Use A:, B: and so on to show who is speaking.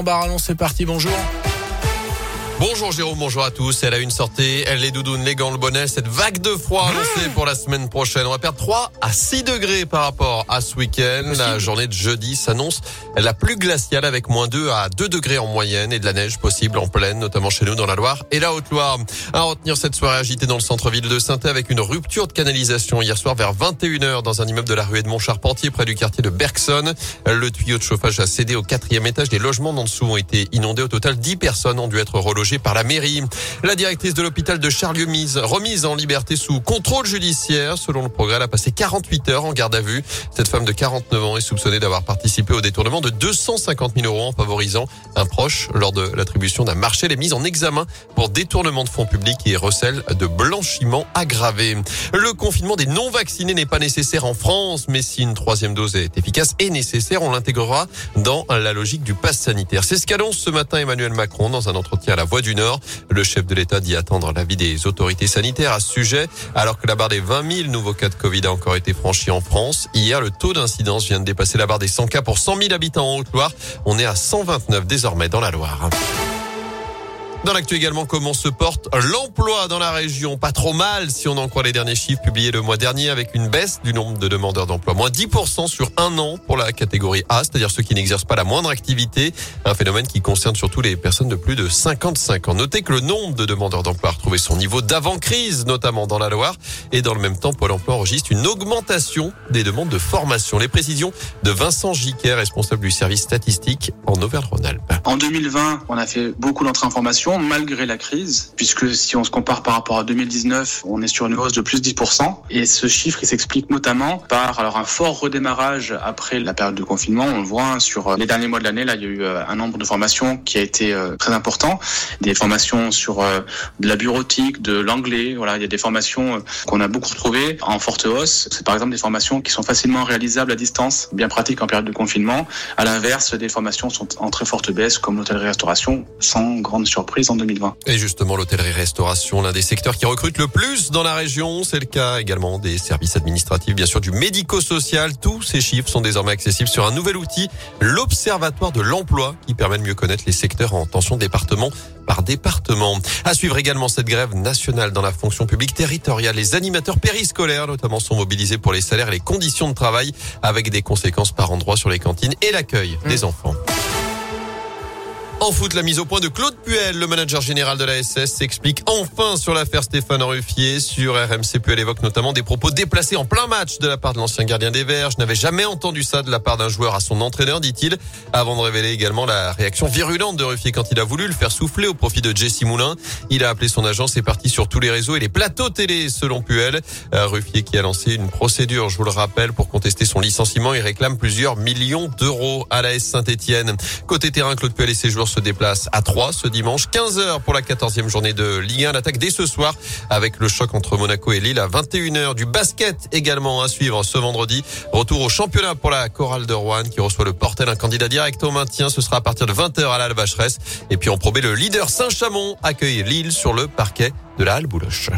A: Barallon, c'est parti, bonjour.
B: Bonjour Jérôme, bonjour à tous. Elle a une sortie, elle les doudounes, les gants, le bonnet, cette vague de froid annoncée pour la semaine prochaine. On va perdre 3 à 6 degrés par rapport à ce week-end. La journée de jeudi s'annonce la plus glaciale avec moins 2 à 2 degrés en moyenne et de la neige possible en pleine, notamment chez nous dans la Loire et la Haute-Loire. À retenir cette soirée agitée dans le centre-ville de saint avec une rupture de canalisation hier soir vers 21h dans un immeuble de la rue Edmond Charpentier près du quartier de Bergson. Le tuyau de chauffage a cédé au quatrième étage. Les logements en dessous ont été inondés. Au total, 10 personnes ont dû être relogées par la mairie. La directrice de l'hôpital de Charlieu-Mise, remise en liberté sous contrôle judiciaire. Selon le progrès, elle a passé 48 heures en garde à vue. Cette femme de 49 ans est soupçonnée d'avoir participé au détournement de 250 000 euros en favorisant un proche lors de l'attribution d'un marché. Elle est mise en examen pour détournement de fonds publics et recel de blanchiment aggravé. Le confinement des non-vaccinés n'est pas nécessaire en France, mais si une troisième dose est efficace et nécessaire, on l'intégrera dans la logique du pass sanitaire. C'est ce qu'annonce ce matin Emmanuel Macron dans un entretien à la Voix du Nord. Le chef de l'État dit attendre l'avis des autorités sanitaires à ce sujet, alors que la barre des 20 000 nouveaux cas de Covid a encore été franchie en France. Hier, le taux d'incidence vient de dépasser la barre des 100 cas pour 100 000 habitants en Haute-Loire. On est à 129 désormais dans la Loire. Dans l'actu également, comment se porte l'emploi dans la région? Pas trop mal si on en croit les derniers chiffres publiés le mois dernier avec une baisse du nombre de demandeurs d'emploi. Moins 10% sur un an pour la catégorie A, c'est-à-dire ceux qui n'exercent pas la moindre activité. Un phénomène qui concerne surtout les personnes de plus de 55 ans. Notez que le nombre de demandeurs d'emploi a retrouvé son niveau d'avant-crise, notamment dans la Loire. Et dans le même temps, Pôle emploi enregistre une augmentation des demandes de formation. Les précisions de Vincent Giquet, responsable du service statistique en Auvergne-Rhône-Alpes.
C: En 2020, on a fait beaucoup d'entrées en formation malgré la crise, puisque si on se compare par rapport à 2019, on est sur une hausse de plus de 10%. Et ce chiffre, il s'explique notamment par alors un fort redémarrage après la période de confinement. On le voit sur euh, les derniers mois de l'année, là, il y a eu euh, un nombre de formations qui a été euh, très important. Des formations sur de la bureautique, de l'anglais. Voilà, il y a des formations qu'on a beaucoup retrouvées en forte hausse. C'est par exemple des formations qui sont facilement réalisables à distance, bien pratiques en période de confinement. À l'inverse, des formations sont en très forte baisse, comme l'hôtellerie-restauration, sans grande surprise en 2020.
B: Et justement, l'hôtellerie-restauration, l'un des secteurs qui recrute le plus dans la région. C'est le cas également des services administratifs, bien sûr, du médico-social. Tous ces chiffres sont désormais accessibles sur un nouvel outil, l'Observatoire de l'emploi, qui permet de mieux connaître les secteurs en tension département par département. À suivre également cette grève nationale dans la fonction publique territoriale. Les animateurs périscolaires, notamment, sont mobilisés pour les salaires et les conditions de travail, avec des conséquences par endroit sur les cantines et l'accueil des mmh. enfants. En foot, la mise au point de Claude Puel, le manager général de la SS, s'explique enfin sur l'affaire Stéphane Ruffier. Sur RMC, Puel évoque notamment des propos déplacés en plein match de la part de l'ancien gardien des Verts. Je n'avais jamais entendu ça de la part d'un joueur à son entraîneur, dit-il, avant de révéler également la réaction virulente de Ruffier quand il a voulu le faire souffler au profit de Jesse Moulin. Il a appelé son agence et parti sur tous les réseaux et les plateaux télé, selon Puel. Euh, Ruffier qui a lancé une procédure, je vous le rappelle, pour contester son licenciement. Il réclame plusieurs millions d'euros à la S Saint-Etienne. Côté terrain, Claude Puel et ses joueurs se déplace à 3 ce dimanche. 15h pour la 14e journée de Ligue 1. L'attaque dès ce soir avec le choc entre Monaco et Lille à 21h. Du basket également à suivre ce vendredi. Retour au championnat pour la chorale de Rouen qui reçoit le Portel, un candidat direct au maintien. Ce sera à partir de 20h à la. Et puis en probé, le leader Saint-Chamond accueille Lille sur le parquet de la Halle Bouloche.